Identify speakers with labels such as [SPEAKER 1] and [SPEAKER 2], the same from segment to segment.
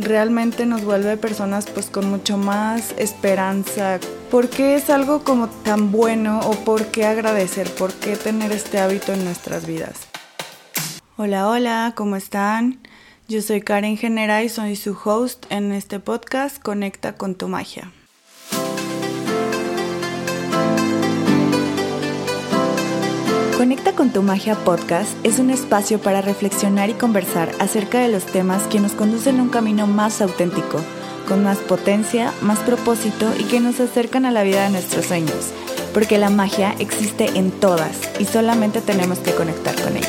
[SPEAKER 1] realmente nos vuelve personas pues con mucho más esperanza. ¿Por qué es algo como tan bueno o por qué agradecer? ¿Por qué tener este hábito en nuestras vidas? Hola, hola, ¿cómo están? Yo soy Karen Genera y soy su host en este podcast Conecta con tu magia. Conecta con tu magia podcast es un espacio para reflexionar y conversar acerca de los temas que nos conducen a un camino más auténtico, con más potencia, más propósito y que nos acercan a la vida de nuestros sueños, porque la magia existe en todas y solamente tenemos que conectar con ella.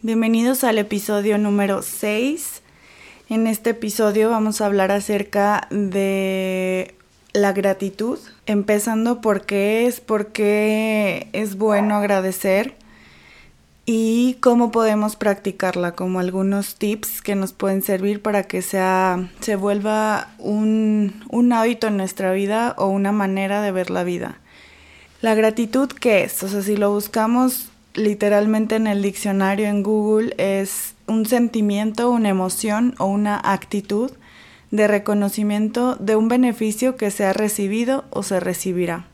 [SPEAKER 1] Bienvenidos al episodio número 6. En este episodio vamos a hablar acerca de la gratitud, empezando por qué es, por qué es bueno agradecer y cómo podemos practicarla, como algunos tips que nos pueden servir para que sea, se vuelva un, un hábito en nuestra vida o una manera de ver la vida. La gratitud, ¿qué es? O sea, si lo buscamos literalmente en el diccionario en Google, es un sentimiento, una emoción o una actitud de reconocimiento de un beneficio que se ha recibido o se recibirá.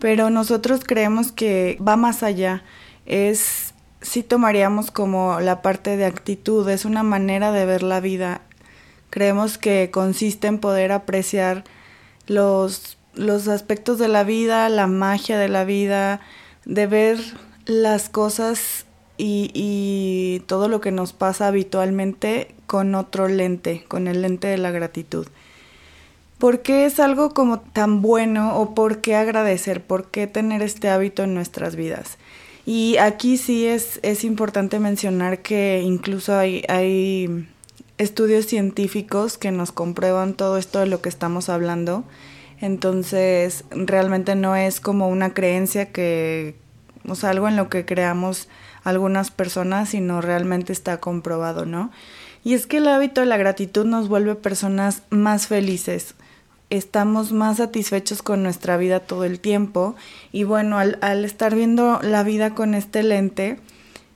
[SPEAKER 1] Pero nosotros creemos que va más allá, es si tomaríamos como la parte de actitud, es una manera de ver la vida. Creemos que consiste en poder apreciar los, los aspectos de la vida, la magia de la vida, de ver las cosas y, todo lo que nos pasa habitualmente con otro lente, con el lente de la gratitud. ¿Por qué es algo como tan bueno o por qué agradecer? ¿Por qué tener este hábito en nuestras vidas? Y aquí sí es, es importante mencionar que incluso hay, hay estudios científicos que nos comprueban todo esto de lo que estamos hablando. Entonces, realmente no es como una creencia que, o sea, algo en lo que creamos algunas personas, sino realmente está comprobado, ¿no? Y es que el hábito de la gratitud nos vuelve personas más felices, estamos más satisfechos con nuestra vida todo el tiempo y bueno, al, al estar viendo la vida con este lente,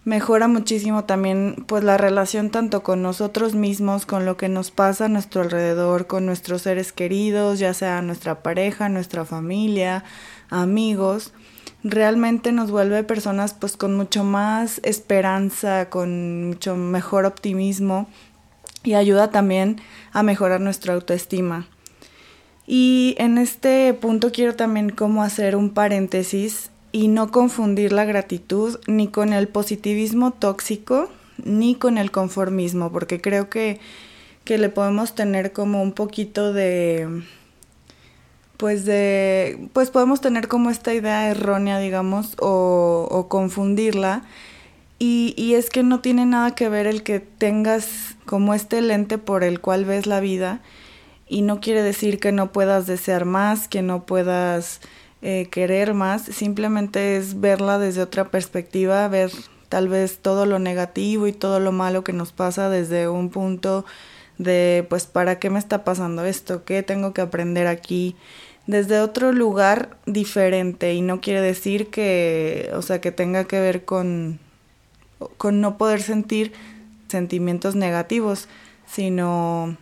[SPEAKER 1] mejora muchísimo también pues la relación tanto con nosotros mismos, con lo que nos pasa a nuestro alrededor, con nuestros seres queridos, ya sea nuestra pareja, nuestra familia, amigos realmente nos vuelve personas pues con mucho más esperanza, con mucho mejor optimismo y ayuda también a mejorar nuestra autoestima. Y en este punto quiero también como hacer un paréntesis y no confundir la gratitud ni con el positivismo tóxico ni con el conformismo, porque creo que, que le podemos tener como un poquito de pues de pues podemos tener como esta idea errónea digamos o, o confundirla. Y, y, es que no tiene nada que ver el que tengas como este lente por el cual ves la vida. Y no quiere decir que no puedas desear más que no puedas eh, querer más. Simplemente es verla desde otra perspectiva ver tal vez todo lo negativo y todo lo malo que nos pasa desde un punto de pues para qué me está pasando esto qué tengo que aprender aquí desde otro lugar diferente y no quiere decir que, o sea, que tenga que ver con, con no poder sentir sentimientos negativos, sino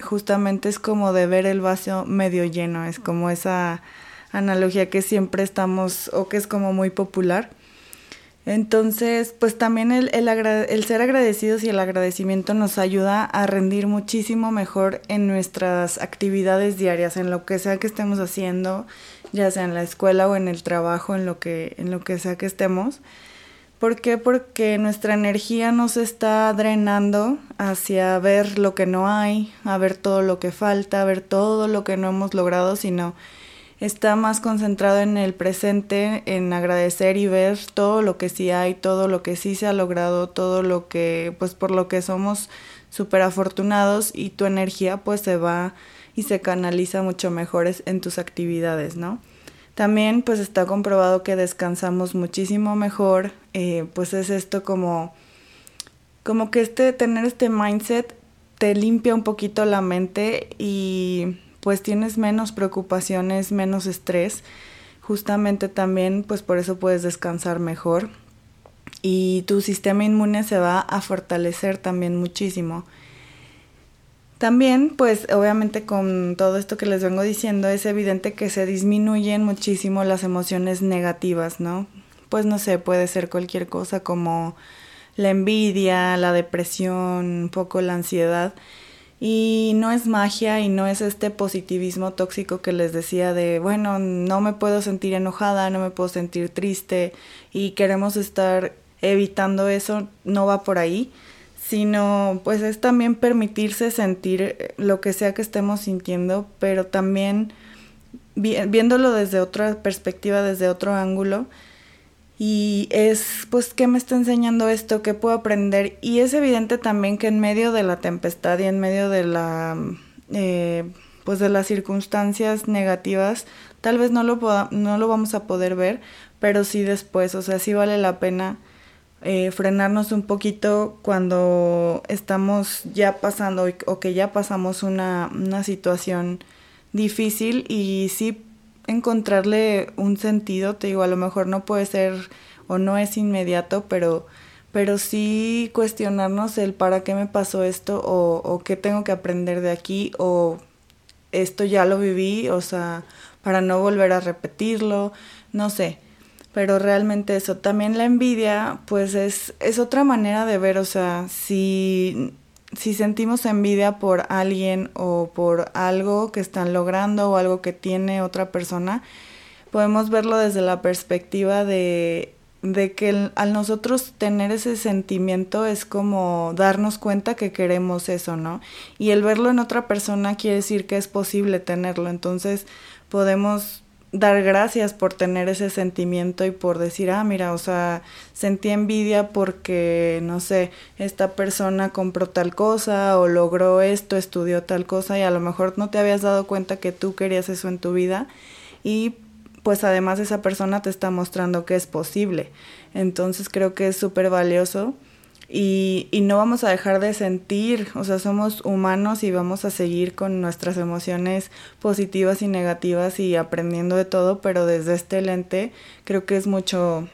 [SPEAKER 1] justamente es como de ver el vaso medio lleno, es como esa analogía que siempre estamos o que es como muy popular entonces, pues también el, el, ser agradecidos y el agradecimiento nos ayuda a rendir muchísimo mejor en nuestras actividades diarias, en lo que sea que estemos haciendo, ya sea en la escuela o en el trabajo, en lo que, en lo que sea que estemos. ¿Por qué? Porque nuestra energía nos está drenando hacia ver lo que no hay, a ver todo lo que falta, a ver todo lo que no hemos logrado, sino está más concentrado en el presente, en agradecer y ver todo lo que sí hay, todo lo que sí se ha logrado, todo lo que, pues por lo que somos súper afortunados y tu energía pues se va y se canaliza mucho mejor en tus actividades, ¿no? También pues está comprobado que descansamos muchísimo mejor, eh, pues es esto como, como que este, tener este mindset te limpia un poquito la mente y pues tienes menos preocupaciones, menos estrés. Justamente también, pues por eso puedes descansar mejor. y tu sistema inmune se va a fortalecer también muchísimo. También, pues obviamente con todo esto que les vengo diciendo, es evidente que se disminuyen muchísimo las emociones negativas, ¿no? Pues no sé, puede ser cualquier cosa como la envidia, la depresión, un poco la ansiedad. Y no es magia y no es este positivismo tóxico que les decía de, bueno, no me puedo sentir enojada, no me puedo sentir triste y queremos estar evitando eso, no va por ahí, sino pues es también permitirse sentir lo que sea que estemos sintiendo, pero también viéndolo desde otra perspectiva, desde otro ángulo, y es pues qué me está enseñando esto, qué puedo aprender y es evidente también que en medio de la tempestad y en medio de la eh, pues de las circunstancias negativas tal vez no lo no lo vamos a poder ver pero sí después o sea sí vale la pena eh, frenarnos un poquito cuando estamos ya pasando o que ya pasamos una, una situación difícil y sí encontrarle un sentido, te digo, a lo mejor no puede ser o no es inmediato, pero, pero sí cuestionarnos el para qué me pasó esto o, o qué tengo que aprender de aquí o esto ya lo viví, o sea, para no volver a repetirlo, no sé. Pero realmente eso, también la envidia, pues es, es otra manera de ver, o sea, si si sentimos envidia por alguien o por algo que están logrando o algo que tiene otra persona, podemos verlo desde la perspectiva de, de que al nosotros tener ese sentimiento es como darnos cuenta que queremos eso, ¿no? Y el verlo en otra persona quiere decir que es posible tenerlo, entonces podemos dar gracias por tener ese sentimiento y por decir, ah, mira, o sea, sentí envidia porque, no sé, esta persona compró tal cosa o logró esto, estudió tal cosa y a lo mejor no te habías dado cuenta que tú querías eso en tu vida y pues además esa persona te está mostrando que es posible. Entonces creo que es súper valioso y, y no vamos a dejar de sentir, o sea, somos humanos y vamos a seguir con nuestras emociones positivas y negativas y aprendiendo de todo, pero desde este lente creo que es mucho,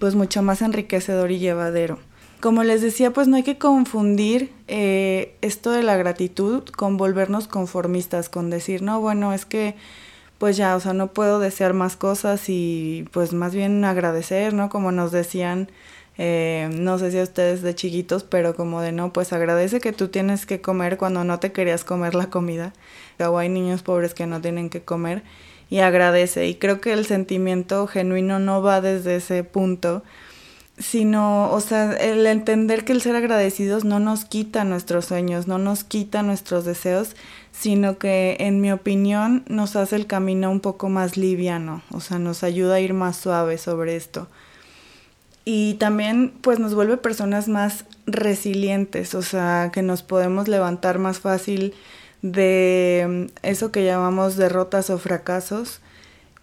[SPEAKER 1] pues mucho más enriquecedor y llevadero. Como les decía, pues no hay que confundir eh, esto de la gratitud con volvernos conformistas, con decir, no, bueno, es que pues ya, o sea, no puedo desear más cosas y pues más bien agradecer, ¿no? Como nos decían eh, no sé si a ustedes de chiquitos, pero como de no, pues agradece que tú tienes que comer cuando no te querías comer la comida. O hay niños pobres que no tienen que comer y agradece. Y creo que el sentimiento genuino no va desde ese punto, sino, o sea, el entender que el ser agradecidos no nos quita nuestros sueños, no nos quita nuestros deseos, sino que en mi opinión nos hace el camino un poco más liviano, o sea, nos ayuda a ir más suave sobre esto y también pues nos vuelve personas más resilientes, o sea, que nos podemos levantar más fácil de mm, eso que llamamos derrotas o fracasos,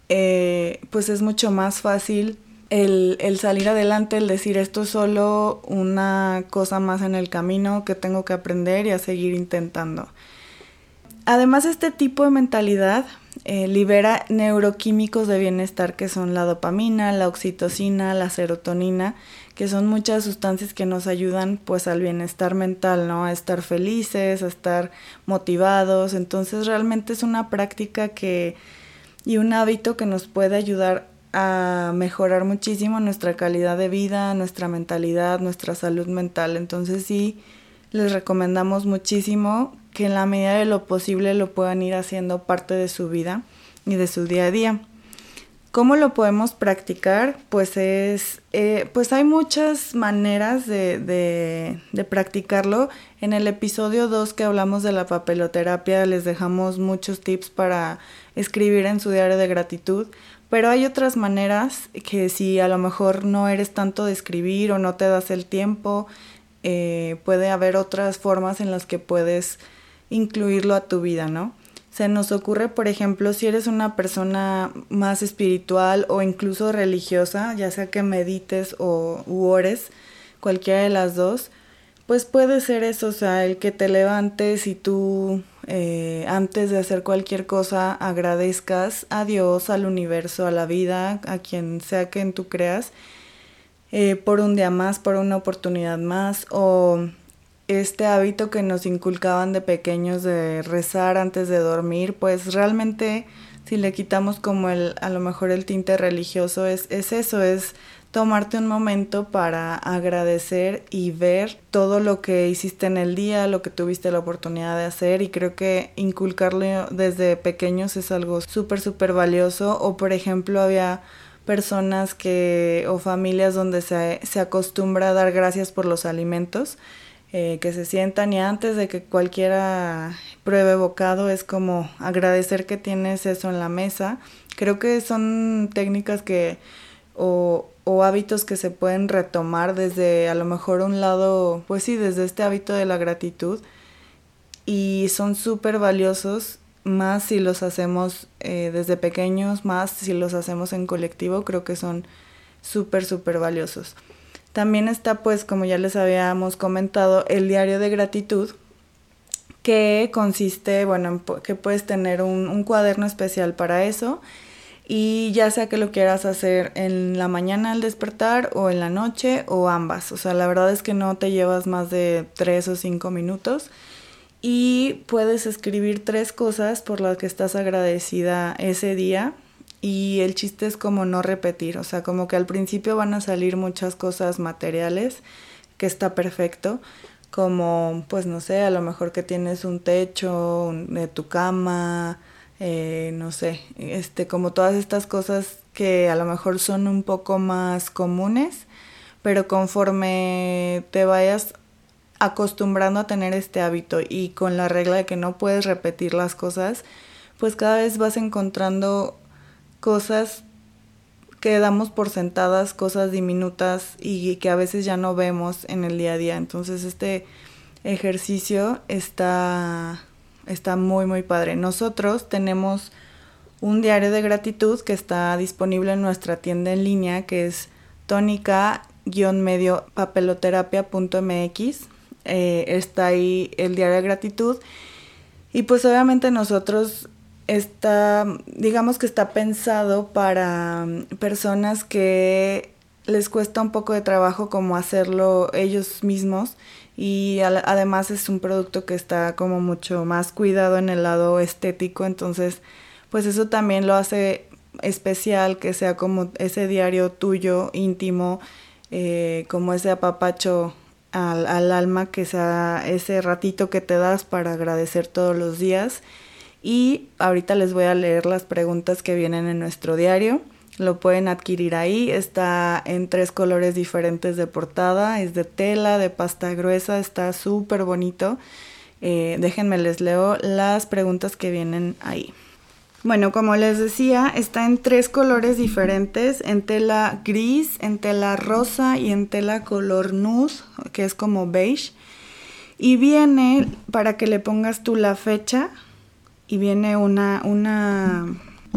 [SPEAKER 1] eh, pues es mucho más fácil el, el, salir adelante, el decir esto es solo una cosa más en el camino que tengo que aprender y a seguir intentando. Además, este tipo de mentalidad eh, libera neuroquímicos de bienestar que son la dopamina, la oxitocina, la serotonina, que son muchas sustancias que nos ayudan pues al bienestar mental, ¿no? A estar felices, a estar motivados. Entonces realmente es una práctica que y un hábito que nos puede ayudar a mejorar muchísimo nuestra calidad de vida, nuestra mentalidad, nuestra salud mental. Entonces sí, les recomendamos muchísimo que en la medida de lo posible lo puedan ir haciendo parte de su vida y de su día a día. ¿Cómo lo podemos practicar? Pues es, eh, pues hay muchas maneras de, de, de, practicarlo. En el episodio 2 que hablamos de la papeloterapia les dejamos muchos tips para escribir en su diario de gratitud, pero hay otras maneras que si a lo mejor no eres tanto de escribir o no te das el tiempo, eh, puede haber otras formas en las que puedes incluirlo a tu vida, ¿no? Se nos ocurre, por ejemplo, si eres una persona más espiritual o incluso religiosa, ya sea que medites o ores, cualquiera de las dos, pues puede ser eso, o sea, el que te levantes y tú eh, antes de hacer cualquier cosa agradezcas a Dios, al universo, a la vida, a quien sea que tú creas eh, por un día más, por una oportunidad más, o este hábito que nos inculcaban de pequeños de rezar antes de dormir, pues realmente si le quitamos como el, a lo mejor el tinte religioso, es, es eso, es tomarte un momento para agradecer y ver todo lo que hiciste en el día, lo que tuviste la oportunidad de hacer y creo que inculcarlo desde pequeños es algo súper, súper valioso. O por ejemplo había personas que o familias donde se, se acostumbra a dar gracias por los alimentos eh, que se sientan y antes de que cualquiera pruebe bocado es como agradecer que tienes eso en la mesa. Creo que son técnicas que o, o hábitos que se pueden retomar desde a lo mejor un lado, pues sí, desde este hábito de la gratitud y son súper valiosos más si los hacemos eh, desde pequeños, más si los hacemos en colectivo, creo que son súper, súper valiosos. También está, pues, como ya les habíamos comentado, el diario de gratitud, que consiste, bueno, que puedes tener un, un, cuaderno especial para eso y ya sea que lo quieras hacer en la mañana al despertar o en la noche o ambas. O sea, la verdad es que no te llevas más de tres o cinco minutos y puedes escribir tres cosas por las que estás agradecida ese día y el chiste es como no repetir, o sea, como que al principio van a salir muchas cosas materiales, que está perfecto, como pues no sé, a lo mejor que tienes un techo de tu cama, eh, no sé, este, como todas estas cosas que a lo mejor son un poco más comunes, pero conforme te vayas acostumbrando a tener este hábito y con la regla de que no puedes repetir las cosas, pues cada vez vas encontrando cosas que damos por sentadas, cosas diminutas y que a veces ya no vemos en el día a día. Entonces este ejercicio está, está muy muy padre. Nosotros tenemos un diario de gratitud que está disponible en nuestra tienda en línea que es tónica-medio papeloterapia.mx. Eh, está ahí el diario de gratitud. Y pues obviamente nosotros está, digamos que está pensado para mm, personas que les cuesta un poco de trabajo como hacerlo ellos mismos y además es un producto que está como mucho más cuidado en el lado estético, entonces pues eso también lo hace especial que sea como ese diario tuyo íntimo, eh, como ese apapacho al, al alma, que sea ese ratito que te das para agradecer todos los días y ahorita les voy a leer las preguntas que vienen en nuestro diario. Lo pueden adquirir ahí, está en tres colores diferentes de portada, es de tela, de pasta gruesa, está súper bonito. Eh, déjenme les leo las preguntas que vienen ahí. Bueno, como les decía, está en tres colores diferentes, en tela gris, en tela rosa y en tela color nude, que es como beige. Y viene para que le pongas tú la fecha, y viene una, una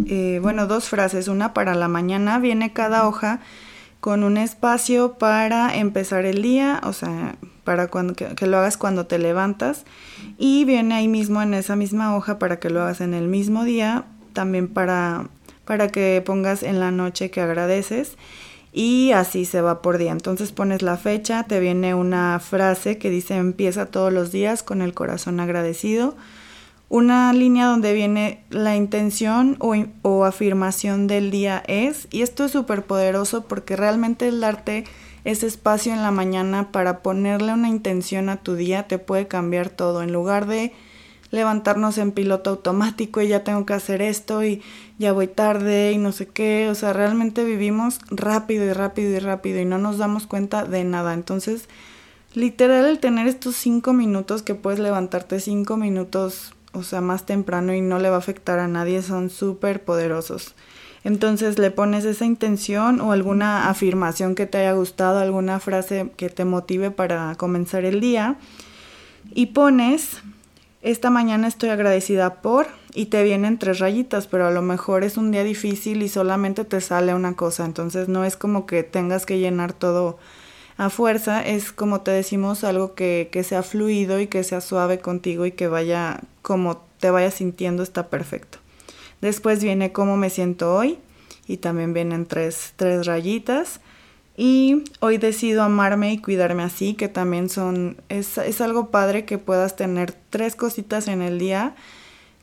[SPEAKER 1] eh, bueno, dos frases, una para la mañana, viene cada hoja con un espacio para empezar el día, o sea, para cuando, que, lo hagas cuando te levantas, y viene ahí mismo en esa misma hoja para que lo hagas en el mismo día, también para, para que pongas en la noche que agradeces, y así se va por día. Entonces pones la fecha, te viene una frase que dice empieza todos los días con el corazón agradecido una línea donde viene la intención o, afirmación del día es, y esto es súper poderoso porque realmente el darte ese espacio en la mañana para ponerle una intención a tu día te puede cambiar todo. En lugar de levantarnos en piloto automático y ya tengo que hacer esto y ya voy tarde y no sé qué, o sea, realmente vivimos rápido y rápido y rápido y no nos damos cuenta de nada. Entonces, literal el tener estos cinco minutos que puedes levantarte cinco minutos o sea, más temprano y no le va a afectar a nadie, son súper poderosos. Entonces le pones esa intención o alguna afirmación que te haya gustado, alguna frase que te motive para comenzar el día y pones, esta mañana estoy agradecida por y te vienen tres rayitas, pero a lo mejor es un día difícil y solamente te sale una cosa, entonces no es como que tengas que llenar todo a fuerza, es como te decimos algo que, que sea fluido y que sea suave contigo y que vaya como te vayas sintiendo está perfecto. Después viene cómo me siento hoy y también vienen tres, tres rayitas. Y hoy decido amarme y cuidarme así, que también son, es, es algo padre que puedas tener tres cositas en el día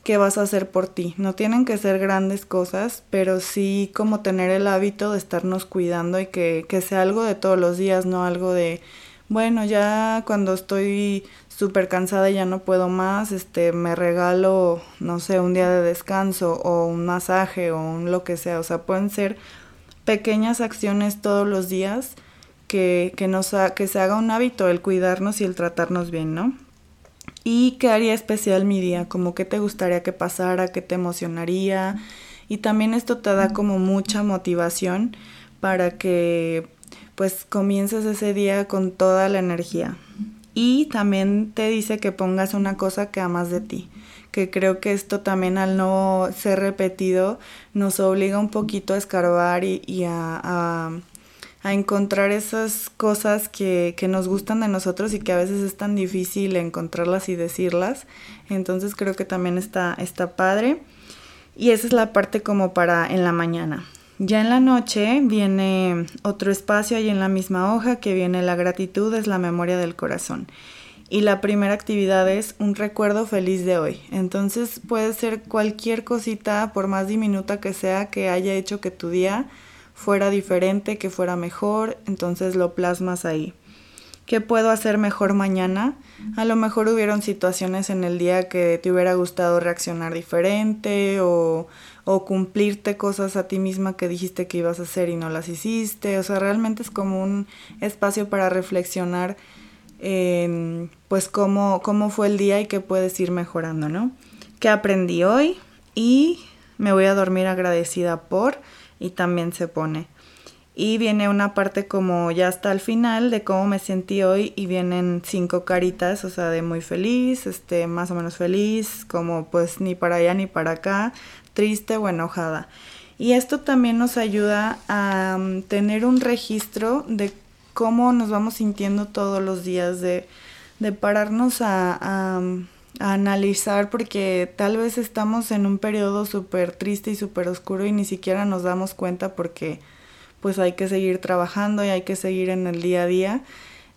[SPEAKER 1] que vas a hacer por ti. No tienen que ser grandes cosas, pero sí como tener el hábito de estarnos cuidando y que, que sea algo de todos los días, no algo de, bueno, ya cuando estoy súper cansada y ya no puedo más, este, me regalo, no sé, un día de descanso o un masaje o un lo que sea. O sea, pueden ser pequeñas acciones todos los días que, que, nos que se haga un hábito el cuidarnos y el tratarnos bien, ¿no? ¿Y qué haría especial mi día? Como qué te gustaría que pasara, qué te emocionaría. Y también esto te da como mucha motivación para que pues comiences ese día con toda la energía. Y también te dice que pongas una cosa que amas de ti, que creo que esto también al no ser repetido nos obliga un poquito a escarbar y, a a encontrar esas cosas que, que, nos gustan de nosotros y que a veces es tan difícil encontrarlas y decirlas. Entonces creo que también está, está padre. Y esa es la parte como para en la mañana. Ya en la noche viene otro espacio ahí en la misma hoja que viene la gratitud, es la memoria del corazón. Y la primera actividad es un recuerdo feliz de hoy. Entonces puede ser cualquier cosita, por más diminuta que sea, que haya hecho que tu día fuera diferente, que fuera mejor, entonces lo plasmas ahí. ¿Qué puedo hacer mejor mañana? A lo mejor hubieron situaciones en el día que te hubiera gustado reaccionar diferente o, o cumplirte cosas a ti misma que dijiste que ibas a hacer y no las hiciste. O sea, realmente es como un espacio para reflexionar en pues cómo, cómo fue el día y qué puedes ir mejorando, ¿no? ¿Qué aprendí hoy? Y me voy a dormir agradecida por y también se pone. Y viene una parte como ya hasta el final de cómo me sentí hoy y vienen cinco caritas, o sea, de muy feliz, este, más o menos feliz, como pues ni para allá ni para acá, triste o enojada. Y esto también nos ayuda a um, tener un registro de cómo nos vamos sintiendo todos los días, de, de pararnos a analizar porque tal vez estamos en un periodo súper triste y súper oscuro y ni siquiera nos damos cuenta porque pues hay que seguir trabajando y hay que seguir en el día a día.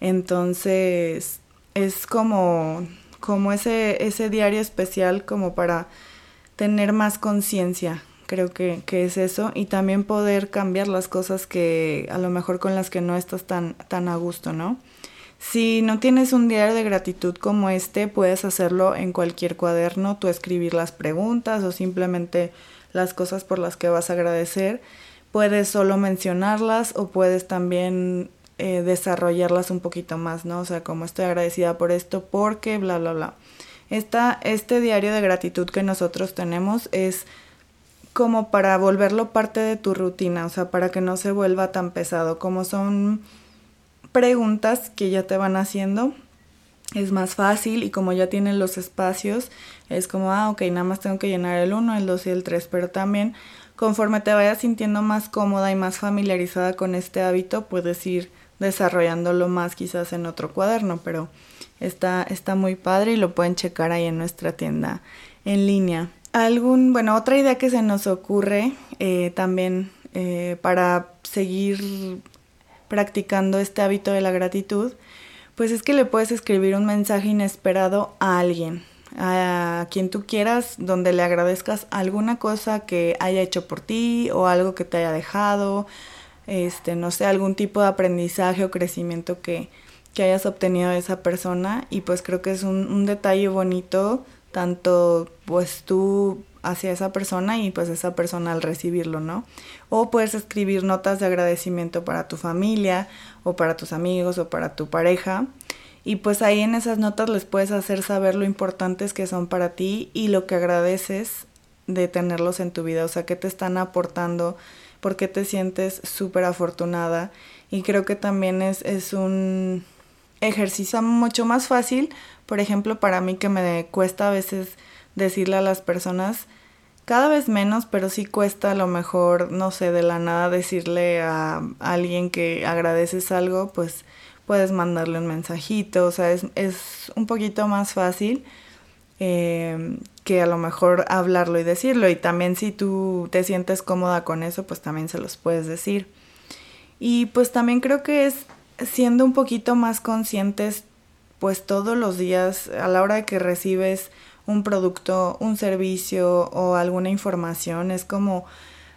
[SPEAKER 1] Entonces es como, como ese, ese diario especial como para tener más conciencia. Creo que, que es eso. Y también poder cambiar las cosas que a lo mejor con las que no estás tan, tan a gusto, ¿no? Si no tienes un diario de gratitud como este, puedes hacerlo en cualquier cuaderno, tú escribir las preguntas o simplemente las cosas por las que vas a agradecer. Puedes solo mencionarlas o puedes también eh, desarrollarlas un poquito más, ¿no? O sea, como estoy agradecida por esto, porque, bla, bla, bla. Esta, este diario de gratitud que nosotros tenemos es como para volverlo parte de tu rutina, o sea, para que no se vuelva tan pesado, como son preguntas que ya te van haciendo es más fácil y como ya tienen los espacios, es como, ah, ok, nada más tengo que llenar el 1, el 2 y el 3, pero también conforme te vayas sintiendo más cómoda y más familiarizada con este hábito, puedes ir desarrollándolo más quizás en otro cuaderno, pero está, está muy padre y lo pueden checar ahí en nuestra tienda en línea. Algún, bueno, otra idea que se nos ocurre eh, también eh, para seguir practicando este hábito de la gratitud, pues es que le puedes escribir un mensaje inesperado a alguien, a quien tú quieras, donde le agradezcas alguna cosa que haya hecho por ti o algo que te haya dejado, este, no sé, algún tipo de aprendizaje o crecimiento que, que hayas obtenido de esa persona. Y pues creo que es un, un detalle bonito, tanto pues tú hacia esa persona y pues esa persona al recibirlo, ¿no? O puedes escribir notas de agradecimiento para tu familia o para tus amigos o para tu pareja. Y pues ahí en esas notas les puedes hacer saber lo importantes que son para ti y lo que agradeces de tenerlos en tu vida, o sea, qué te están aportando, por qué te sientes súper afortunada. Y creo que también es, es un ejercicio mucho más fácil, por ejemplo, para mí que me cuesta a veces decirle a las personas, cada vez menos, pero sí cuesta a lo mejor, no sé, de la nada decirle a alguien que agradeces algo, pues puedes mandarle un mensajito, o sea, es, es un poquito más fácil eh, que a lo mejor hablarlo y decirlo. Y también si tú te sientes cómoda con eso, pues también se los puedes decir. Y pues también creo que es siendo un poquito más conscientes pues todos los días a la hora que recibes un producto, un servicio o alguna información, es como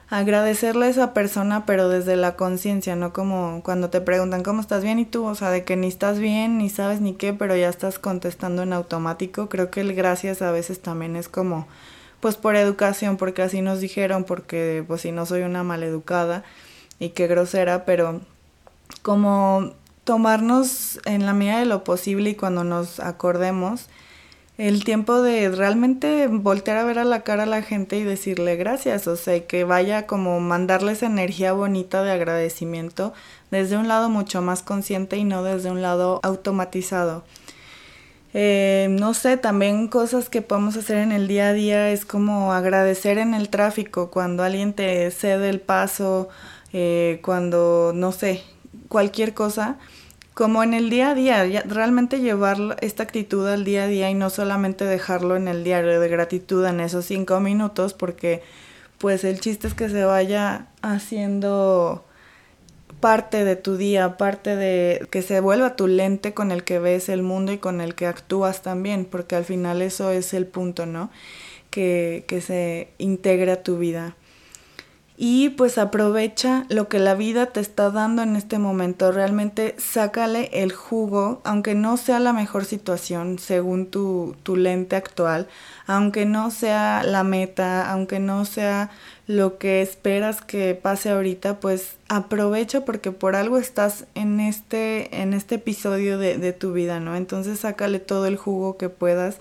[SPEAKER 1] agradecerle a esa persona, pero desde la conciencia, no como cuando te preguntan cómo estás bien y tú, o sea, de que ni estás bien, ni sabes ni qué, pero ya estás contestando en automático. Creo que el gracias a veces también es como, pues por educación, porque así nos dijeron, porque pues si no soy una maleducada y qué grosera, pero como tomarnos en la medida de lo posible y cuando nos acordemos, el tiempo de realmente voltear a ver a la cara a la gente y decirle gracias, o sea, que vaya como mandarles energía bonita de agradecimiento desde un lado mucho más consciente y no desde un lado automatizado. Eh, no sé, también cosas que podemos hacer en el día a día es como agradecer en el tráfico cuando alguien te cede el paso, eh, cuando, no sé, cualquier cosa como en el día a día, realmente llevar esta actitud al día a día y no solamente dejarlo en el diario de gratitud en esos cinco minutos, porque pues el chiste es que se vaya haciendo parte de tu día, parte de que se vuelva tu lente con el que ves el mundo y con el que actúas también, porque al final eso es el punto, ¿no? Que, que se integre a tu vida y pues aprovecha lo que la vida te está dando en este momento. Realmente sácale el jugo, aunque no sea la mejor situación según tu, tu lente actual, aunque no sea la meta, aunque no sea lo que esperas que pase ahorita, pues aprovecha porque por algo estás en este, en este episodio de, de tu vida, ¿no? Entonces sácale todo el jugo que puedas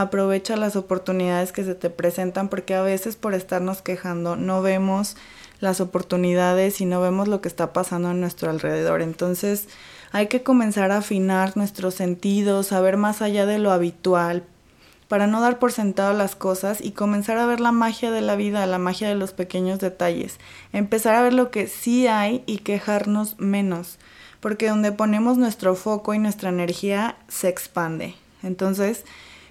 [SPEAKER 1] aprovecha las oportunidades que se te presentan porque a veces por estarnos quejando no vemos las oportunidades y no vemos lo que está pasando a nuestro alrededor. Entonces hay que comenzar a afinar nuestros sentidos, a ver más allá de lo habitual, para no dar por sentado las cosas y comenzar a ver la magia de la vida, la magia de los pequeños detalles, empezar a ver lo que sí hay y quejarnos menos, porque donde ponemos nuestro foco y nuestra energía se expande. Entonces,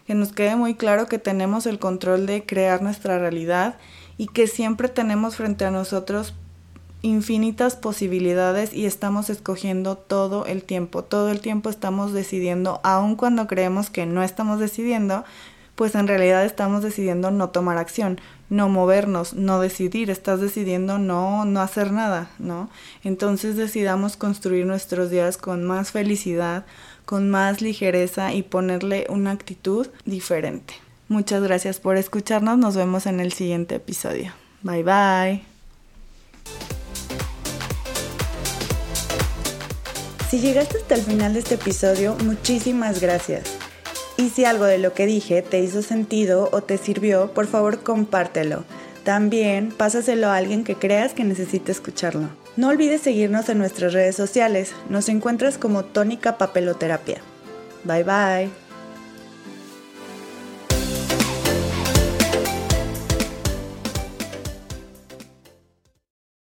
[SPEAKER 1] que nos quede muy claro que tenemos el control de crear nuestra realidad y que siempre tenemos frente a nosotros infinitas posibilidades y estamos escogiendo todo el tiempo. Todo el tiempo estamos decidiendo, aun cuando creemos que no estamos decidiendo, pues en realidad estamos decidiendo no tomar acción, no movernos, no decidir, estás decidiendo no no hacer nada, ¿no? Entonces decidamos construir nuestros días con más felicidad, con más ligereza y ponerle una actitud diferente. Muchas gracias por escucharnos, nos vemos en el siguiente episodio. Bye bye. Si llegaste hasta el final de este episodio, muchísimas gracias. Y si algo de lo que dije te hizo sentido o te sirvió, por favor compártelo. También pásaselo a alguien que creas que necesite escucharlo. No olvides seguirnos en nuestras redes sociales. Nos encuentras como Tónica Papeloterapia. Bye bye.